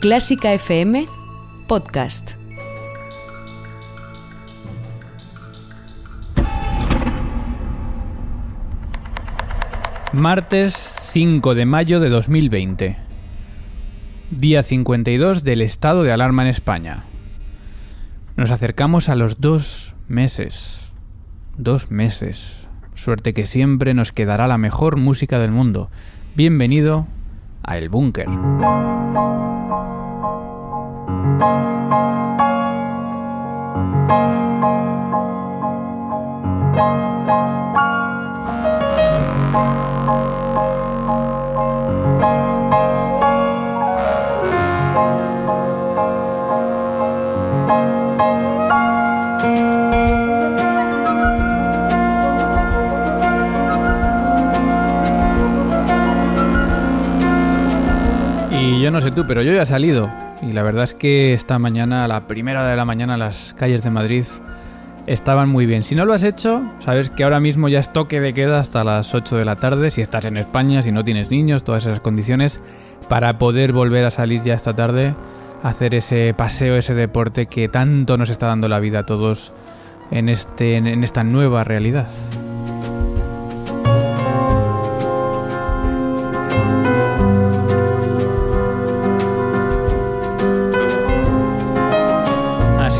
Clásica FM Podcast. Martes 5 de mayo de 2020. Día 52 del estado de alarma en España. Nos acercamos a los dos meses. Dos meses. Suerte que siempre nos quedará la mejor música del mundo. Bienvenido a El Búnker. Y no sé tú, pero yo ya he salido. Y la verdad es que esta mañana, a la primera de la mañana, las calles de Madrid estaban muy bien. Si no lo has hecho, sabes que ahora mismo ya es toque de queda hasta las 8 de la tarde, si estás en España, si no tienes niños, todas esas condiciones, para poder volver a salir ya esta tarde, hacer ese paseo, ese deporte que tanto nos está dando la vida a todos en, este, en esta nueva realidad.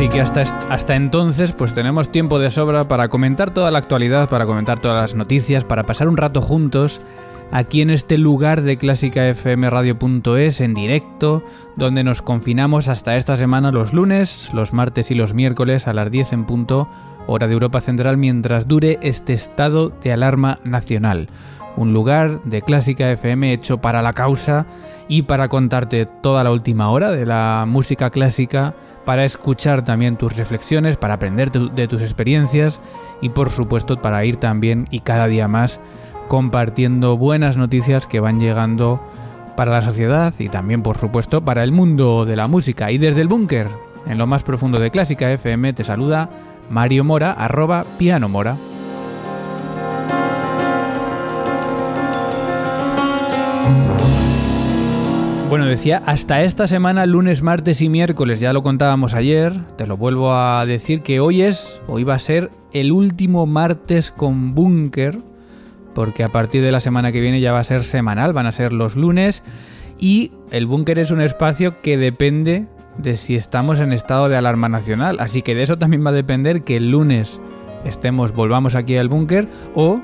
Así que hasta, hasta entonces pues tenemos tiempo de sobra para comentar toda la actualidad, para comentar todas las noticias, para pasar un rato juntos aquí en este lugar de clásicafmradio.es en directo, donde nos confinamos hasta esta semana los lunes, los martes y los miércoles a las 10 en punto, hora de Europa Central, mientras dure este estado de alarma nacional. Un lugar de Clásica FM hecho para la causa y para contarte toda la última hora de la música clásica para escuchar también tus reflexiones, para aprender de tus experiencias y por supuesto para ir también y cada día más compartiendo buenas noticias que van llegando para la sociedad y también por supuesto para el mundo de la música. Y desde el búnker, en lo más profundo de Clásica FM, te saluda Mario Mora, arroba piano mora. Bueno, decía, hasta esta semana, lunes, martes y miércoles, ya lo contábamos ayer, te lo vuelvo a decir que hoy es, hoy va a ser el último martes con búnker, porque a partir de la semana que viene ya va a ser semanal, van a ser los lunes, y el búnker es un espacio que depende de si estamos en estado de alarma nacional, así que de eso también va a depender que el lunes estemos, volvamos aquí al búnker, o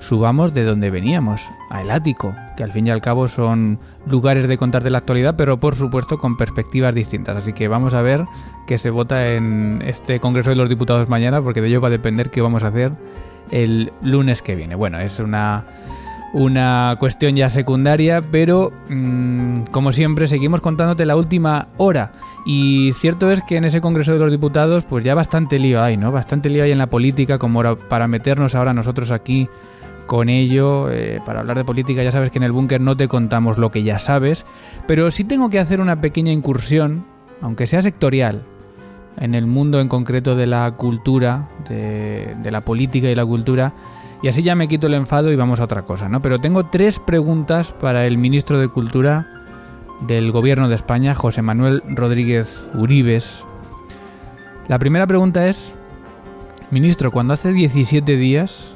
subamos de donde veníamos, al ático, que al fin y al cabo son lugares de contar de la actualidad, pero por supuesto con perspectivas distintas. Así que vamos a ver qué se vota en este Congreso de los Diputados mañana, porque de ello va a depender qué vamos a hacer el lunes que viene. Bueno, es una, una cuestión ya secundaria, pero mmm, como siempre seguimos contándote la última hora. Y cierto es que en ese Congreso de los Diputados, pues ya bastante lío hay, ¿no? Bastante lío hay en la política, como para meternos ahora nosotros aquí con ello, eh, para hablar de política ya sabes que en el búnker no te contamos lo que ya sabes, pero sí tengo que hacer una pequeña incursión, aunque sea sectorial, en el mundo en concreto de la cultura, de, de la política y la cultura, y así ya me quito el enfado y vamos a otra cosa, ¿no? Pero tengo tres preguntas para el ministro de Cultura del Gobierno de España, José Manuel Rodríguez Uribes. La primera pregunta es, ministro, cuando hace 17 días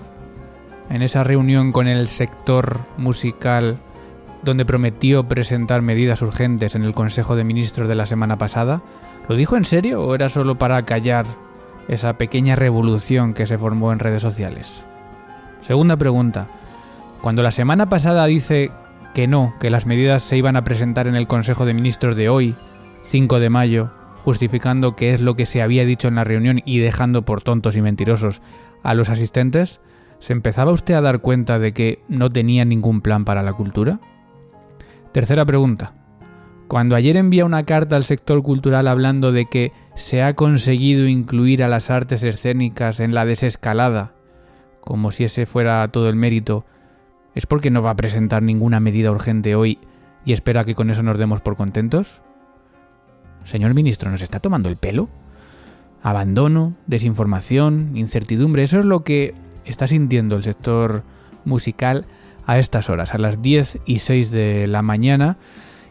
en esa reunión con el sector musical donde prometió presentar medidas urgentes en el Consejo de Ministros de la semana pasada, ¿lo dijo en serio o era solo para callar esa pequeña revolución que se formó en redes sociales? Segunda pregunta. Cuando la semana pasada dice que no, que las medidas se iban a presentar en el Consejo de Ministros de hoy, 5 de mayo, justificando que es lo que se había dicho en la reunión y dejando por tontos y mentirosos a los asistentes, ¿Se empezaba usted a dar cuenta de que no tenía ningún plan para la cultura? Tercera pregunta. Cuando ayer envía una carta al sector cultural hablando de que se ha conseguido incluir a las artes escénicas en la desescalada, como si ese fuera todo el mérito, ¿es porque no va a presentar ninguna medida urgente hoy y espera que con eso nos demos por contentos? Señor ministro, ¿nos está tomando el pelo? Abandono, desinformación, incertidumbre, eso es lo que está sintiendo el sector musical a estas horas, a las 10 y 6 de la mañana.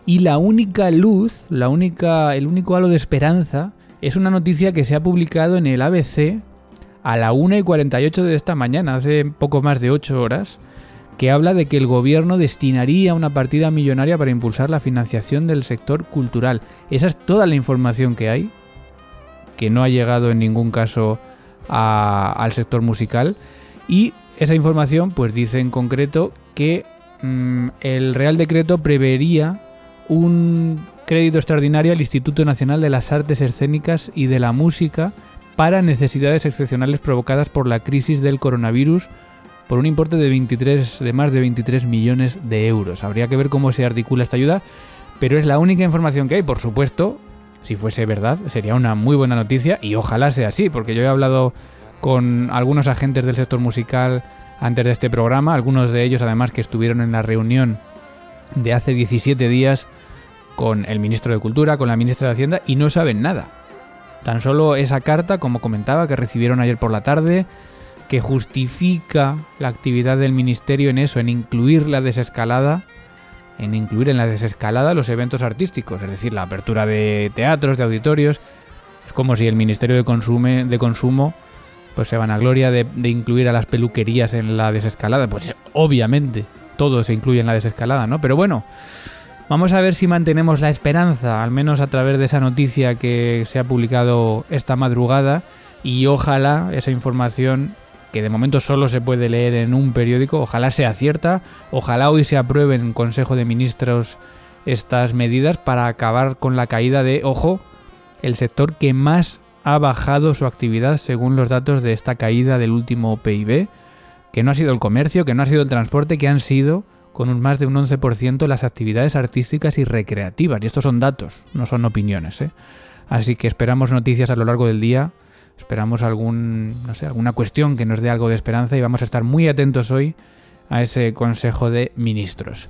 Y la única luz, la única, el único halo de esperanza es una noticia que se ha publicado en el ABC a la 1 y 48 de esta mañana, hace poco más de 8 horas, que habla de que el gobierno destinaría una partida millonaria para impulsar la financiación del sector cultural. Esa es toda la información que hay, que no ha llegado en ningún caso al sector musical. Y esa información pues dice en concreto que mm, el Real Decreto prevería un crédito extraordinario al Instituto Nacional de las Artes Escénicas y de la Música para necesidades excepcionales provocadas por la crisis del coronavirus por un importe de, 23, de más de 23 millones de euros. Habría que ver cómo se articula esta ayuda, pero es la única información que hay. Por supuesto, si fuese verdad, sería una muy buena noticia y ojalá sea así, porque yo he hablado con algunos agentes del sector musical antes de este programa, algunos de ellos además que estuvieron en la reunión de hace 17 días con el ministro de Cultura, con la ministra de Hacienda y no saben nada. Tan solo esa carta, como comentaba, que recibieron ayer por la tarde, que justifica la actividad del ministerio en eso, en incluir la desescalada, en incluir en la desescalada los eventos artísticos, es decir, la apertura de teatros, de auditorios. Es como si el Ministerio de, Consume, de Consumo pues se van a gloria de, incluir a las peluquerías en la desescalada. Pues obviamente todo se incluye en la desescalada, ¿no? Pero bueno, vamos a ver si mantenemos la esperanza, al menos a través de esa noticia que se ha publicado esta madrugada. Y ojalá esa información que de momento solo se puede leer en un periódico, ojalá sea cierta, ojalá hoy se apruebe en Consejo de Ministros estas medidas para acabar con la caída de, ojo, el sector que más ha bajado su actividad según los datos de esta caída del último PIB, que no ha sido el comercio, que no ha sido el transporte, que han sido con un más de un 11% las actividades artísticas y recreativas. Y estos son datos, no son opiniones. ¿eh? Así que esperamos noticias a lo largo del día, esperamos algún, no sé, alguna cuestión que nos dé algo de esperanza y vamos a estar muy atentos hoy a ese Consejo de Ministros.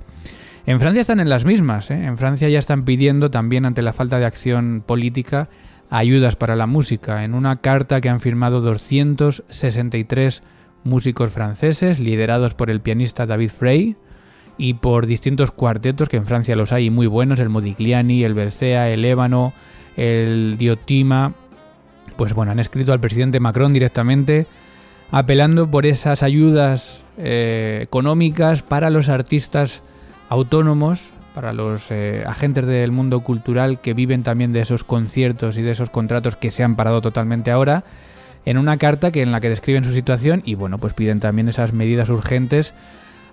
En Francia están en las mismas, ¿eh? en Francia ya están pidiendo también ante la falta de acción política ayudas para la música en una carta que han firmado 263 músicos franceses liderados por el pianista David Frey y por distintos cuartetos que en Francia los hay muy buenos, el Modigliani, el Bercea, el Ébano, el Diotima. Pues bueno, han escrito al presidente Macron directamente apelando por esas ayudas eh, económicas para los artistas autónomos para los eh, agentes del mundo cultural que viven también de esos conciertos y de esos contratos que se han parado totalmente ahora, en una carta que en la que describen su situación y bueno, pues piden también esas medidas urgentes.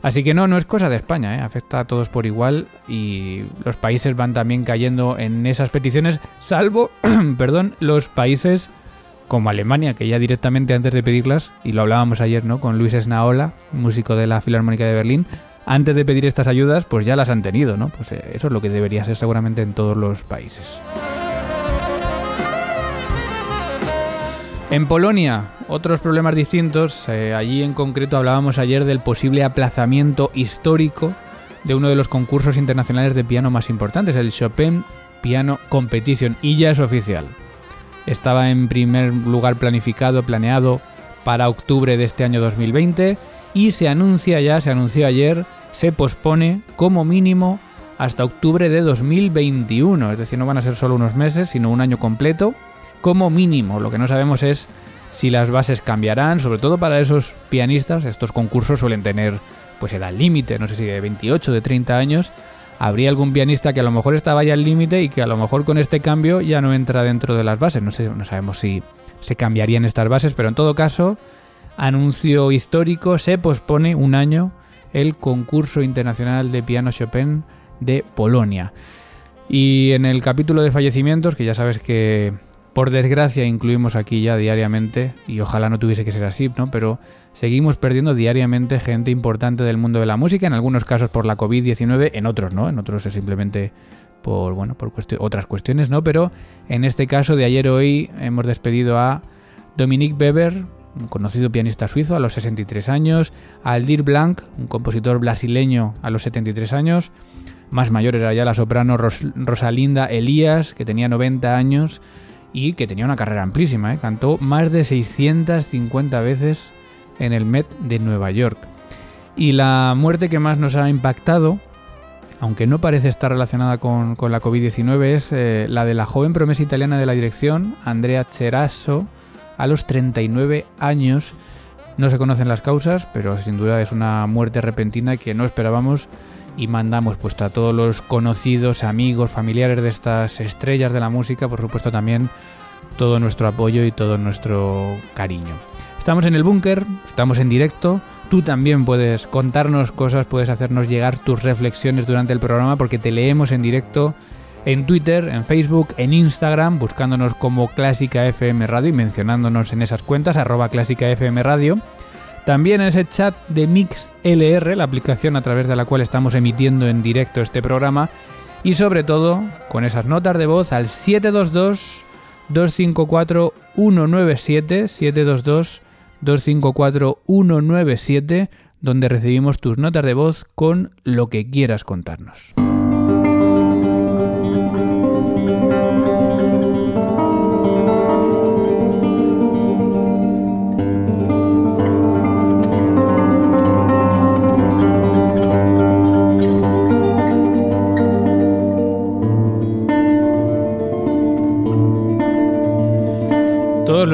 Así que no, no es cosa de España, ¿eh? afecta a todos por igual y los países van también cayendo en esas peticiones, salvo, perdón, los países como Alemania, que ya directamente antes de pedirlas, y lo hablábamos ayer, ¿no? Con Luis Esnaola, músico de la Filarmónica de Berlín, antes de pedir estas ayudas, pues ya las han tenido, ¿no? Pues eh, eso es lo que debería ser seguramente en todos los países. En Polonia, otros problemas distintos. Eh, allí en concreto hablábamos ayer del posible aplazamiento histórico de uno de los concursos internacionales de piano más importantes, el Chopin Piano Competition, y ya es oficial. Estaba en primer lugar planificado, planeado para octubre de este año 2020 y se anuncia ya, se anunció ayer se pospone como mínimo hasta octubre de 2021, es decir, no van a ser solo unos meses, sino un año completo, como mínimo. Lo que no sabemos es si las bases cambiarán, sobre todo para esos pianistas, estos concursos suelen tener pues edad límite, no sé si de 28, de 30 años, habría algún pianista que a lo mejor estaba ya al límite y que a lo mejor con este cambio ya no entra dentro de las bases, no sé, no sabemos si se cambiarían estas bases, pero en todo caso, anuncio histórico, se pospone un año el concurso internacional de piano Chopin de Polonia. Y en el capítulo de fallecimientos, que ya sabes que por desgracia incluimos aquí ya diariamente, y ojalá no tuviese que ser así, ¿no? Pero seguimos perdiendo diariamente gente importante del mundo de la música, en algunos casos por la COVID-19, en otros no, en otros es simplemente por, bueno, por otras cuestiones, ¿no? Pero en este caso de ayer hoy hemos despedido a Dominique Weber, un conocido pianista suizo a los 63 años, Aldir Blanc, un compositor brasileño a los 73 años, más mayor era ya la soprano Rosalinda Elías, que tenía 90 años y que tenía una carrera amplísima, ¿eh? cantó más de 650 veces en el Met de Nueva York. Y la muerte que más nos ha impactado aunque no parece estar relacionada con, la COVID-19, es eh, la de la joven promesa italiana de la dirección, Andrea Cerasso, a los 39 años. No se conocen las causas, pero sin duda es una muerte repentina que no esperábamos y mandamos pues a todos los conocidos, amigos, familiares de estas estrellas de la música, por supuesto también todo nuestro apoyo y todo nuestro cariño. Estamos en el búnker, estamos en directo, Tú también puedes contarnos cosas, puedes hacernos llegar tus reflexiones durante el programa porque te leemos en directo en Twitter, en Facebook, en Instagram, buscándonos como Clásica FM Radio y mencionándonos en esas cuentas, arroba Clásica FM Radio. También en ese chat de MixLR, la aplicación a través de la cual estamos emitiendo en directo este programa. Y sobre todo, con esas notas de voz al 722 254 197 722 254-197, donde recibimos tus notas de voz con lo que quieras contarnos.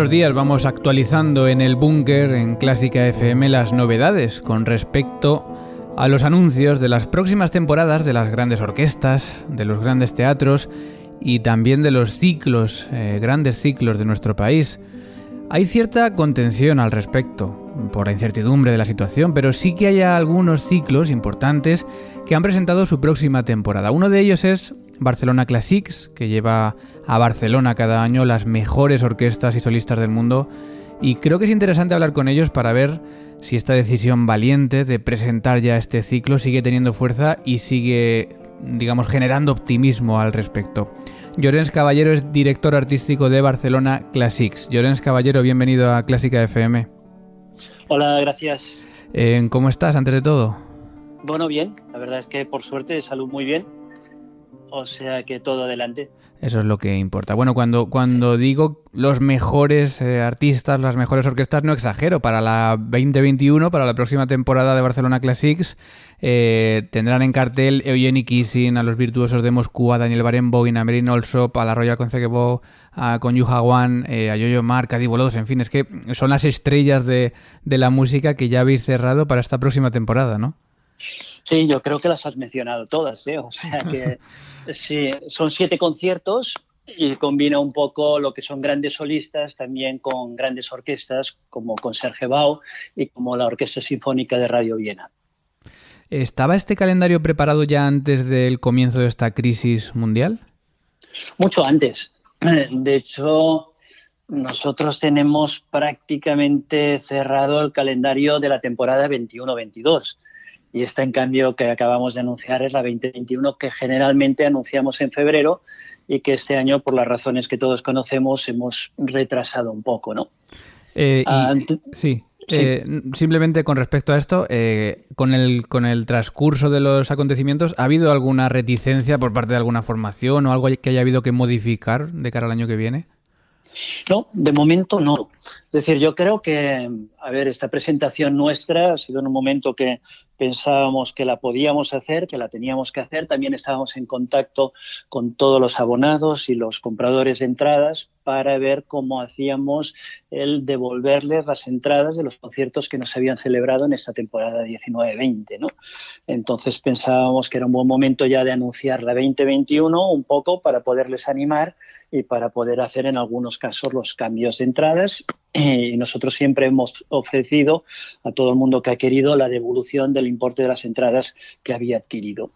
Los días vamos actualizando en el búnker en Clásica FM las novedades con respecto a los anuncios de las próximas temporadas de las grandes orquestas, de los grandes teatros y también de los ciclos, eh, grandes ciclos de nuestro país. Hay cierta contención al respecto, por la incertidumbre de la situación, pero sí que hay algunos ciclos importantes que han presentado su próxima temporada. Uno de ellos es Barcelona Classics, que lleva a Barcelona cada año las mejores orquestas y solistas del mundo. Y creo que es interesante hablar con ellos para ver si esta decisión valiente de presentar ya este ciclo sigue teniendo fuerza y sigue, digamos, generando optimismo al respecto. Llorens Caballero es director artístico de Barcelona Classics. Llorens Caballero, bienvenido a Clásica FM. Hola, gracias. Eh, ¿Cómo estás, antes de todo? Bueno, bien. La verdad es que por suerte salud muy bien o sea que todo adelante. Eso es lo que importa. Bueno, cuando, cuando digo los mejores eh, artistas, las mejores orquestas, no exagero. Para la 2021, para la próxima temporada de Barcelona Classics, eh, tendrán en cartel Eugeni Kissing, a los virtuosos de Moscú, a Daniel Barenboim, a Merin Olsop, a la Royal Concertgebouw, a con Wan, eh, a Yoyo Mark, a Divo En fin, es que son las estrellas de, de la música que ya habéis cerrado para esta próxima temporada, ¿no? Sí, yo creo que las has mencionado todas, ¿eh? O sea que sí, son siete conciertos y combina un poco lo que son grandes solistas también con grandes orquestas como con Serge Bau y como la Orquesta Sinfónica de Radio Viena. ¿Estaba este calendario preparado ya antes del comienzo de esta crisis mundial? Mucho antes. De hecho, nosotros tenemos prácticamente cerrado el calendario de la temporada 21-22 y esta en cambio que acabamos de anunciar es la 2021 que generalmente anunciamos en febrero y que este año por las razones que todos conocemos hemos retrasado un poco, ¿no? Eh, ah, sí. Eh, simplemente con respecto a esto, eh, con, el, con el transcurso de los acontecimientos, ¿ha habido alguna reticencia por parte de alguna formación o algo que haya habido que modificar de cara al año que viene? No, de momento no. Es decir, yo creo que, a ver, esta presentación nuestra ha sido en un momento que pensábamos que la podíamos hacer, que la teníamos que hacer. También estábamos en contacto con todos los abonados y los compradores de entradas para ver cómo hacíamos el devolverles las entradas de los conciertos que nos habían celebrado en esta temporada 19-20. ¿no? Entonces pensábamos que era un buen momento ya de anunciar la 2021 un poco para poderles animar y para poder hacer en algunos casos los cambios de entradas y nosotros siempre hemos ofrecido a todo el mundo que ha querido la devolución del importe de las entradas que había adquirido.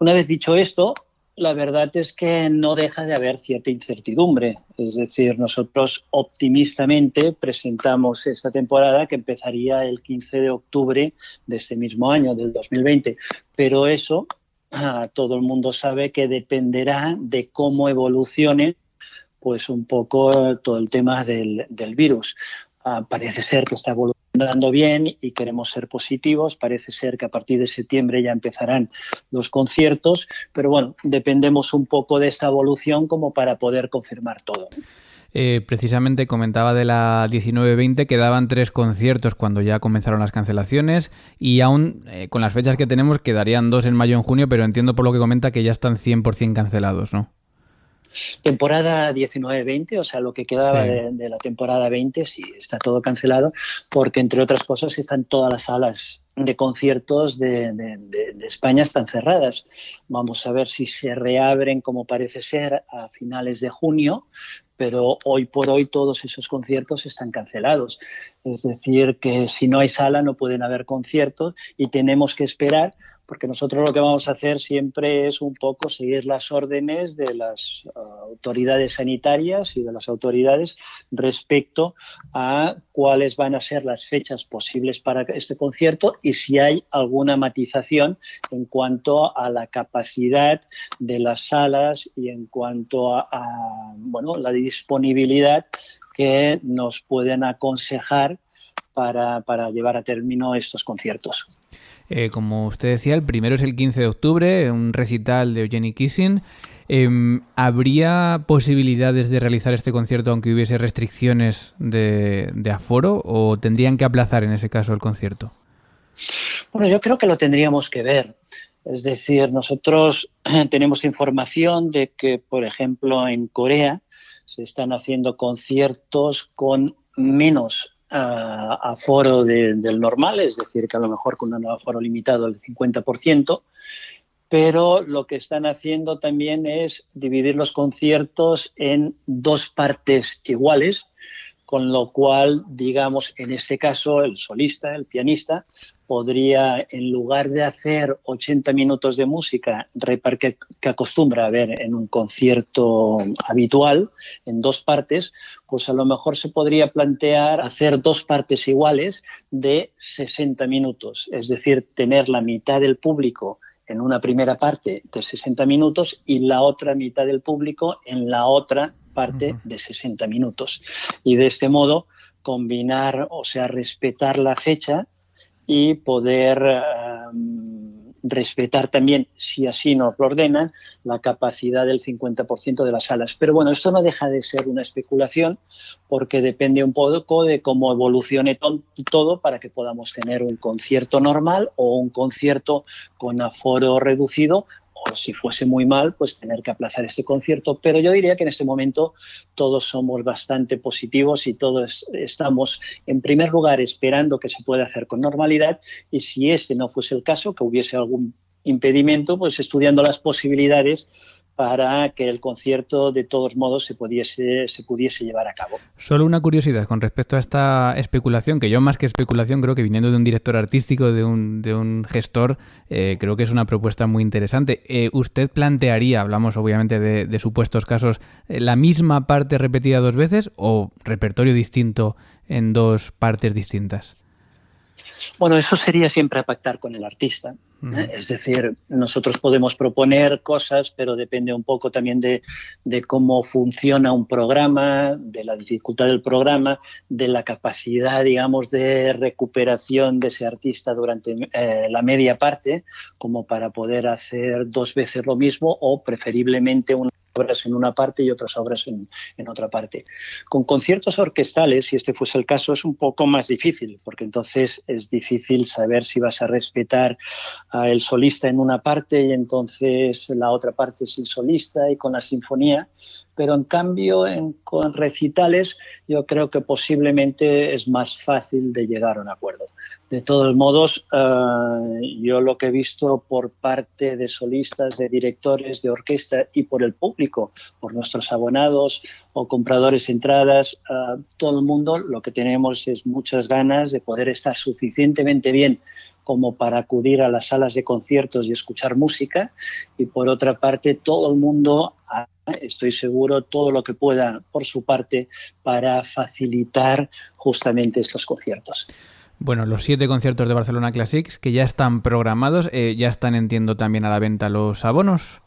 Una vez dicho esto, la verdad es que no deja de haber cierta incertidumbre. Es decir, nosotros optimistamente presentamos esta temporada que empezaría el 15 de octubre de este mismo año, del 2020. Pero eso, todo el mundo sabe que dependerá de cómo evolucione pues un poco todo el tema del, virus. Ah, parece ser que está evolucionando bien y queremos ser positivos. Parece ser que a partir de septiembre ya empezarán los conciertos, pero bueno, dependemos un poco de esta evolución como para poder confirmar todo. eh, precisamente comentaba de la 19-20 que daban tres conciertos cuando ya comenzaron las cancelaciones y aún eh, con las fechas que tenemos quedarían dos en mayo y en junio, pero entiendo por lo que comenta que ya están 100% cancelados, ¿no? Temporada 19-20, o sea, lo que quedaba de, la temporada 20, sí, está todo cancelado, porque entre otras cosas están todas las salas de conciertos de, de, España están cerradas. Vamos a ver si se reabren, como parece ser, a finales de junio, pero hoy por hoy todos esos conciertos están cancelados. Es decir, que si no hay sala no pueden haber conciertos y tenemos que esperar porque nosotros lo que vamos a hacer siempre es un poco seguir las órdenes de las uh, autoridades sanitarias y de las autoridades respecto a cuáles van a ser las fechas posibles para este concierto y si hay alguna matización en cuanto a la capacidad de las salas y en cuanto a, bueno, la disponibilidad que nos pueden aconsejar para, para llevar a término estos conciertos. Eh, como usted decía, el primero es el 15 de octubre, un recital de Eugenie Kissing. Em, ¿Habría posibilidades de realizar este concierto aunque hubiese restricciones de, aforo o tendrían que aplazar en ese caso el concierto? Bueno, yo creo que lo tendríamos que ver. Es decir, nosotros tenemos información de que, por ejemplo, en Corea se están haciendo conciertos con menos a, foro del normal, es decir, que a lo mejor con un aforo limitado del 50%, pero lo que están haciendo también es dividir los conciertos en dos partes iguales, con lo cual, digamos, en ese caso, el solista, el pianista, podría, en lugar de hacer 80 minutos de música que, que acostumbra a ver en un concierto habitual, en dos partes, pues a lo mejor se podría plantear hacer dos partes iguales de 60 minutos, es decir, tener la mitad del público en una primera parte de 60 minutos y la otra mitad del público en la otra parte de 60 minutos. Y de este modo combinar, o sea, respetar la fecha y poder em, respetar también, si así nos lo ordenan, la capacidad del 50% de las salas. Pero bueno, esto no deja de ser una especulación porque depende un poco de cómo evolucione todo para que podamos tener un concierto normal o un concierto con aforo reducido o si fuese muy mal, pues tener que aplazar este concierto. Pero yo diría que en este momento todos somos bastante positivos y todos estamos, en primer lugar, esperando que se pueda hacer con normalidad y si este no fuese el caso, que hubiese algún impedimento, pues estudiando las posibilidades para que el concierto de todos modos se pudiese, se pudiese llevar a cabo. Solo una curiosidad con respecto a esta especulación, que yo más que especulación creo que viniendo de un director artístico, de un, de un gestor, eh, creo que es una propuesta muy interesante. Eh, ¿Usted plantearía, hablamos obviamente de, supuestos casos, eh, la misma parte repetida dos veces o repertorio distinto en dos partes distintas? Bueno, eso sería siempre pactar con el artista. ¿eh? Es decir, nosotros podemos proponer cosas, pero depende un poco también de, cómo funciona un programa, de la dificultad del programa, de la capacidad, digamos, de recuperación de ese artista durante eh, la media parte, como para poder hacer dos veces lo mismo o preferiblemente una obras en una parte y otras obras en, otra parte. Con conciertos orquestales, si este fuese el caso, es un poco más difícil, porque entonces es difícil saber si vas a respetar al solista en una parte y entonces la otra parte es el solista y con la sinfonía pero en cambio en, con recitales yo creo que posiblemente es más fácil de llegar a un acuerdo. De todos modos, eh, yo lo que he visto por parte de solistas, de directores de orquesta y por el público, por nuestros abonados o compradores de entradas, eh, todo el mundo lo que tenemos es muchas ganas de poder estar suficientemente bien como para acudir a las salas de conciertos y escuchar música y por otra parte todo el mundo estoy seguro, todo lo que pueda por su parte para facilitar justamente estos conciertos. Bueno, los siete conciertos de Barcelona Classics que ya están programados, eh, ya están, entiendo, también a la venta los abonos.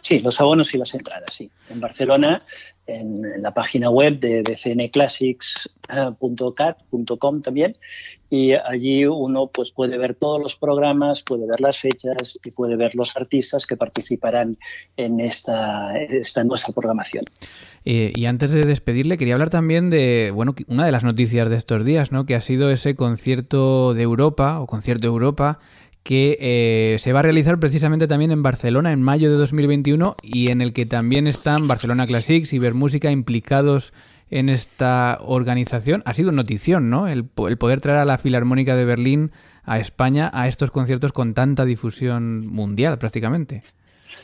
Sí, los abonos y las entradas, sí. En Barcelona, en, la página web de bcnclassics.cat.com también, y allí uno pues puede ver todos los programas, puede ver las fechas y puede ver los artistas que participarán en esta, esta nuestra programación. Eh, y antes de despedirle, quería hablar también de, bueno, una de las noticias de estos días, ¿no? Que ha sido ese concierto de Europa, o concierto Europa, que eh, se va a realizar precisamente también en Barcelona en mayo de 2021 y en el que también están Barcelona Classics y Música implicados en esta organización. Ha sido notición, ¿no? El, poder traer a la Filarmónica de Berlín a España a estos conciertos con tanta difusión mundial prácticamente.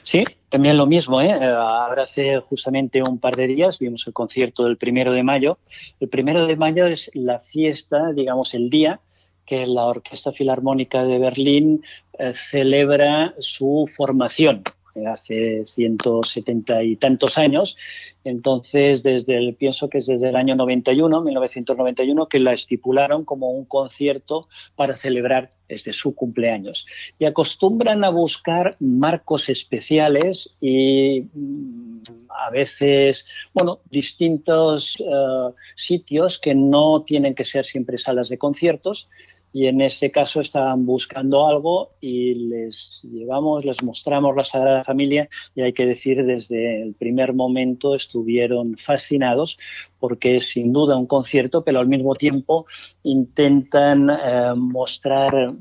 Sí, también lo mismo. ¿eh? Ahora hace justamente un par de días vimos el concierto del primero de mayo. El primero de mayo es la fiesta, digamos, el día que la Orquesta Filarmónica de Berlín eh, celebra su formación eh, hace 170 y tantos años. Entonces, desde el, pienso que es desde el año 91, 1991, que la estipularon como un concierto para celebrar desde su cumpleaños. Y acostumbran a buscar marcos especiales y mm, a veces, bueno, distintos eh, sitios que no tienen que ser siempre salas de conciertos, y en este caso estaban buscando algo y les llevamos, les mostramos la Sagrada Familia y hay que decir desde el primer momento estuvieron fascinados porque es sin duda un concierto, pero al mismo tiempo intentan eh, mostrar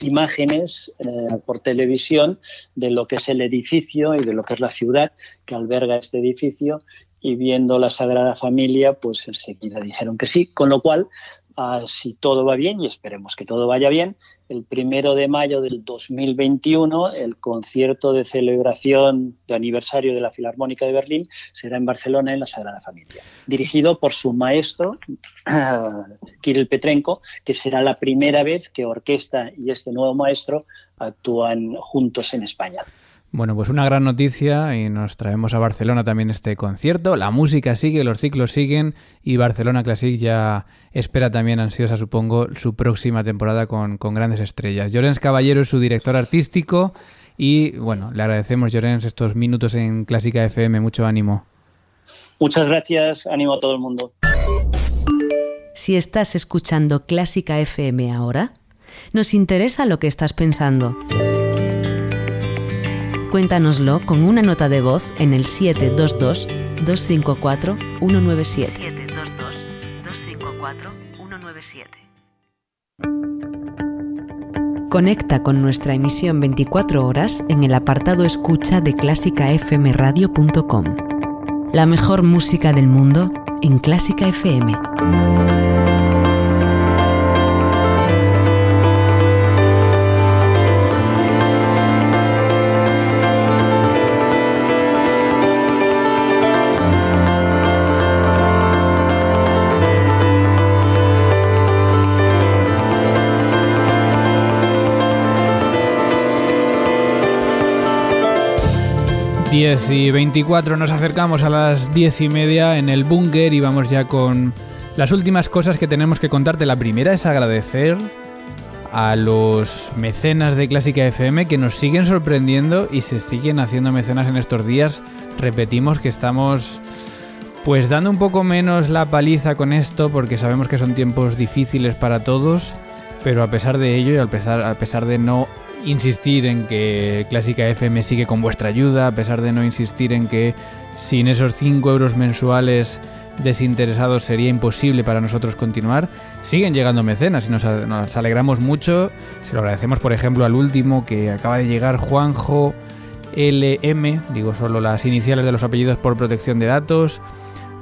imágenes eh, por televisión de lo que es el edificio y de lo que es la ciudad que alberga este edificio y viendo la Sagrada Familia, pues enseguida dijeron que sí, con lo cual si todo va bien, y esperemos que todo vaya bien, el primero de mayo del 2021, el concierto de celebración de aniversario de la Filarmónica de Berlín será en Barcelona, en la Sagrada Familia, dirigido por su maestro, Kirill Petrenko, que será la primera vez que orquesta y este nuevo maestro actúan juntos en España. Bueno, pues una gran noticia y nos traemos a Barcelona también este concierto. La música sigue, los ciclos siguen y Barcelona Classic ya espera también ansiosa, supongo, su próxima temporada con, grandes estrellas. Llorens Caballero es su director artístico y bueno, le agradecemos Llorens estos minutos en Clásica FM. Mucho ánimo. Muchas gracias, ánimo a todo el mundo. Si estás escuchando Clásica FM ahora, nos interesa lo que estás pensando. Cuéntanoslo con una nota de voz en el 722-254-197. 722-254-197. Conecta con nuestra emisión 24 horas en el apartado escucha de clásicafmradio.com. La mejor música del mundo en Clásica FM. 10 y 24 nos acercamos a las 10 y media en el búnker y vamos ya con las últimas cosas que tenemos que contarte. La primera es agradecer a los mecenas de Clásica FM que nos siguen sorprendiendo y se siguen haciendo mecenas en estos días. Repetimos que estamos pues dando un poco menos la paliza con esto porque sabemos que son tiempos difíciles para todos, pero a pesar de ello y a pesar, a pesar de no insistir en que Clásica FM sigue con vuestra ayuda, a pesar de no insistir en que sin esos 5 euros mensuales desinteresados sería imposible para nosotros continuar. Siguen llegando mecenas y nos, alegramos mucho. Se lo agradecemos, por ejemplo, al último que acaba de llegar, Juanjo LM, digo solo las iniciales de los apellidos por protección de datos.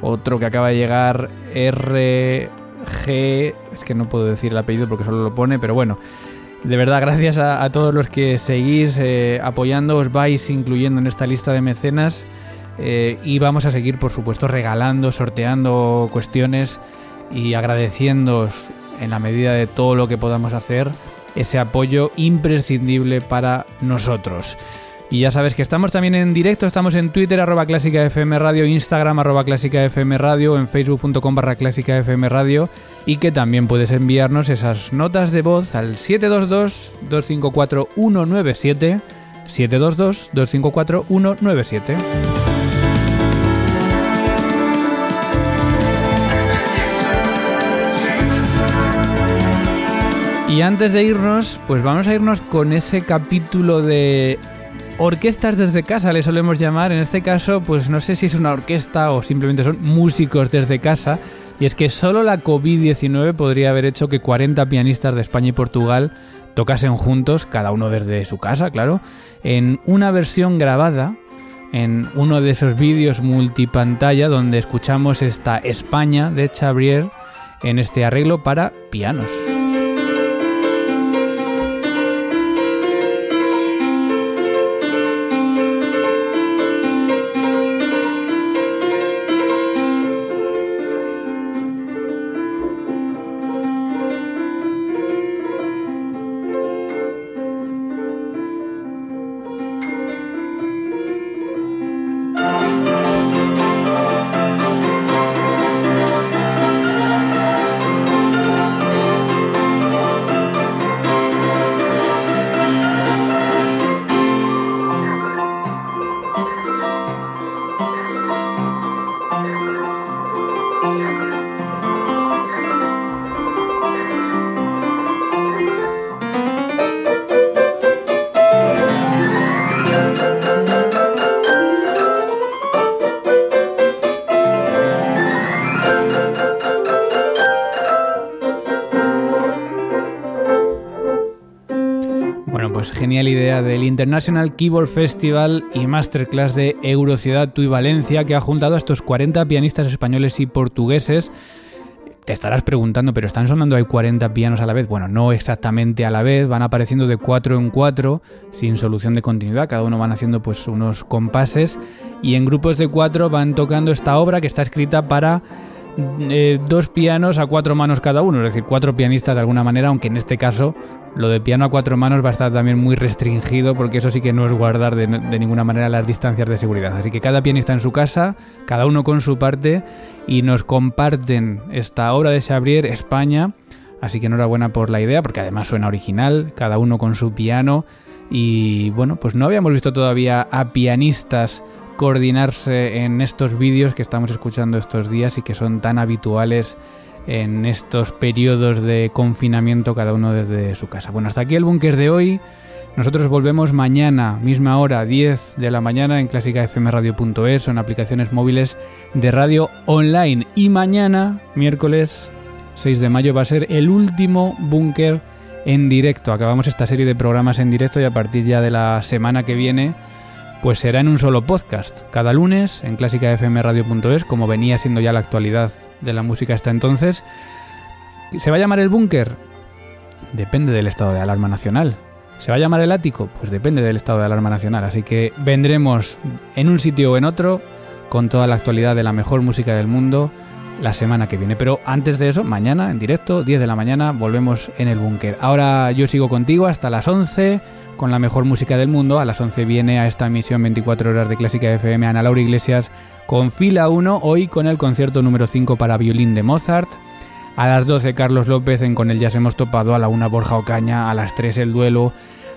Otro que acaba de llegar, RG, es que no puedo decir el apellido porque solo lo pone, pero bueno. De verdad, gracias a, todos los que seguís eh, apoyando, os vais incluyendo en esta lista de mecenas eh, y vamos a seguir, por supuesto, regalando, sorteando cuestiones y agradeciéndoos en la medida de todo lo que podamos hacer ese apoyo imprescindible para nosotros. Y ya sabes que estamos también en directo, estamos en Twitter, arroba clásica FM Radio, Instagram, arroba clásica FM Radio, en facebook.com barra clásica FM Radio y que también puedes enviarnos esas notas de voz al 722-254-197 722-254-197. Y antes de irnos, pues vamos a irnos con ese capítulo de orquestas desde casa, le solemos llamar. En este caso, pues no sé si es una orquesta o simplemente son músicos desde casa. Y es que solo la COVID-19 podría haber hecho que 40 pianistas de España y Portugal tocasen juntos, cada uno desde su casa, claro, en una versión grabada en uno de esos vídeos multipantalla donde escuchamos esta España de Chabrier en este arreglo para pianos. International Keyboard Festival y Masterclass de Eurociudad Tui Valencia, que ha juntado a estos 40 pianistas españoles y portugueses. Te estarás preguntando, ¿pero están sonando ahí 40 pianos a la vez? Bueno, no exactamente a la vez, van apareciendo de 4 en 4, sin solución de continuidad, cada uno van haciendo pues unos compases y en grupos de 4 van tocando esta obra que está escrita para eh, dos pianos a cuatro manos cada uno, es decir, cuatro pianistas de alguna manera, aunque en este caso lo de piano a cuatro manos va a estar también muy restringido porque eso sí que no es guardar de, ninguna manera las distancias de seguridad. Así que cada pianista en su casa, cada uno con su parte y nos comparten esta obra de Xavier España. Así que enhorabuena por la idea porque además suena original, cada uno con su piano. Y bueno, pues no habíamos visto todavía a pianistas coordinarse en estos vídeos que estamos escuchando estos días y que son tan habituales en estos periodos de confinamiento cada uno desde su casa. Bueno, hasta aquí el búnker de hoy. Nosotros volvemos mañana, misma hora, 10 de la mañana en clásicafmradio.es en aplicaciones móviles de radio online. Y mañana, miércoles 6 de mayo, va a ser el último búnker en directo. Acabamos esta serie de programas en directo y a partir ya de la semana que viene pues será en un solo podcast, cada lunes en clásicafmradio.es, como venía siendo ya la actualidad de la música hasta entonces. ¿Se va a llamar el búnker? Depende del estado de alarma nacional. ¿Se va a llamar el ático? Pues depende del estado de alarma nacional. Así que vendremos en un sitio o en otro con toda la actualidad de la mejor música del mundo la semana que viene. Pero antes de eso, mañana en directo, 10 de la mañana, volvemos en el búnker. Ahora yo sigo contigo hasta las 11 con la mejor música del mundo. A las 11 viene a esta emisión 24 horas de Clásica FM Ana Laura Iglesias con fila 1, hoy con el concierto número 5 para violín de Mozart. A las 12 Carlos López en Con ya se hemos topado, a la 1 Borja Ocaña, a las 3 el duelo,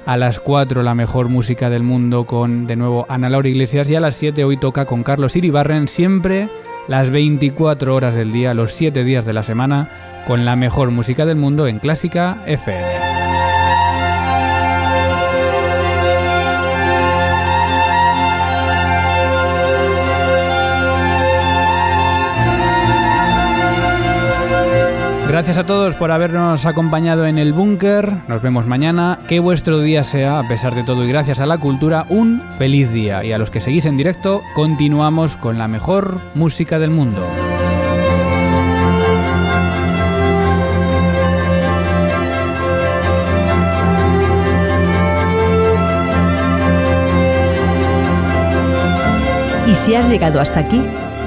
a las 4 la mejor música del mundo con de nuevo Ana Laura Iglesias y a las 7 hoy toca con Carlos Iribarren siempre las 24 horas del día, los 7 días de la semana con la mejor música del mundo en Clásica FM. Gracias a todos por habernos acompañado en el búnker. Nos vemos mañana. Que vuestro día sea, a pesar de todo y gracias a la cultura, un feliz día. Y a los que seguís en directo, continuamos con la mejor música del mundo. Y si has llegado hasta aquí,